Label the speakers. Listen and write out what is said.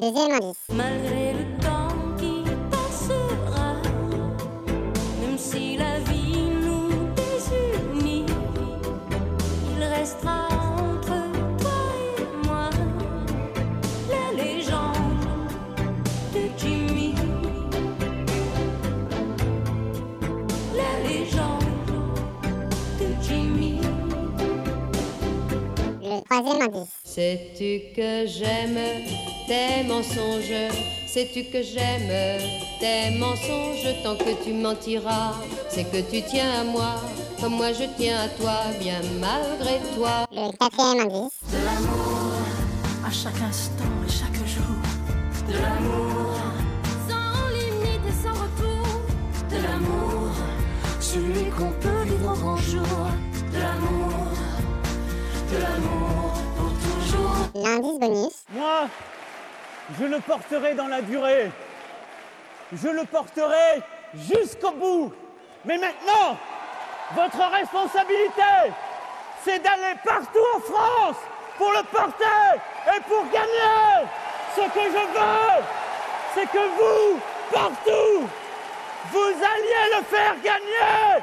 Speaker 1: Deuxième indice.
Speaker 2: Malgré le temps qui passera, même si la vie nous désunit, il restera
Speaker 1: troisième indice.
Speaker 3: Sais-tu que j'aime tes mensonges? Sais-tu que j'aime tes mensonges? Tant que tu mentiras, c'est que tu tiens à moi Comme moi je tiens à toi, bien malgré toi
Speaker 1: Le quatrième indice.
Speaker 2: De l'amour à chaque instant et chaque jour. De l'amour sans limite et sans retour. De l'amour, celui qu'on peut vivre au grand jour. De l'amour, de l'amour.
Speaker 1: L'indice.
Speaker 4: Moi, je le porterai dans la durée. Je le porterai jusqu'au bout. Mais maintenant, votre responsabilité, c'est d'aller partout en France pour le porter et pour gagner. Ce que je veux, c'est que vous, partout, vous alliez le faire gagner.